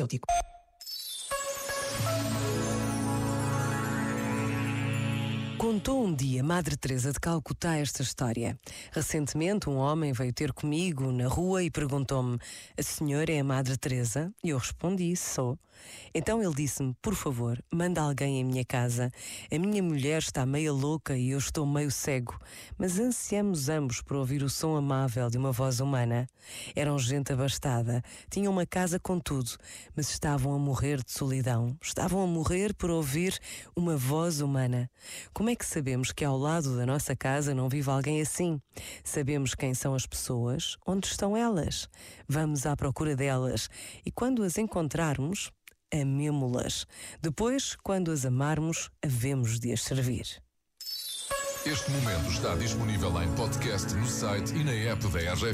farmacêutico. Contou um dia Madre Teresa de Calcutá esta história. Recentemente um homem veio ter comigo na rua e perguntou-me: "A senhora é a Madre Teresa?" E eu respondi: "Sou." Então ele disse-me: "Por favor, manda alguém em minha casa. A minha mulher está meio louca e eu estou meio cego, mas ansiamos ambos por ouvir o som amável de uma voz humana. Eram gente abastada, tinham uma casa com tudo, mas estavam a morrer de solidão. Estavam a morrer por ouvir uma voz humana. Como é que sabemos que ao lado da nossa casa não vive alguém assim? Sabemos quem são as pessoas, onde estão elas. Vamos à procura delas e quando as encontrarmos, amemo-las. Depois, quando as amarmos, havemos de as servir. Este momento está disponível em podcast no site e na app da RGF.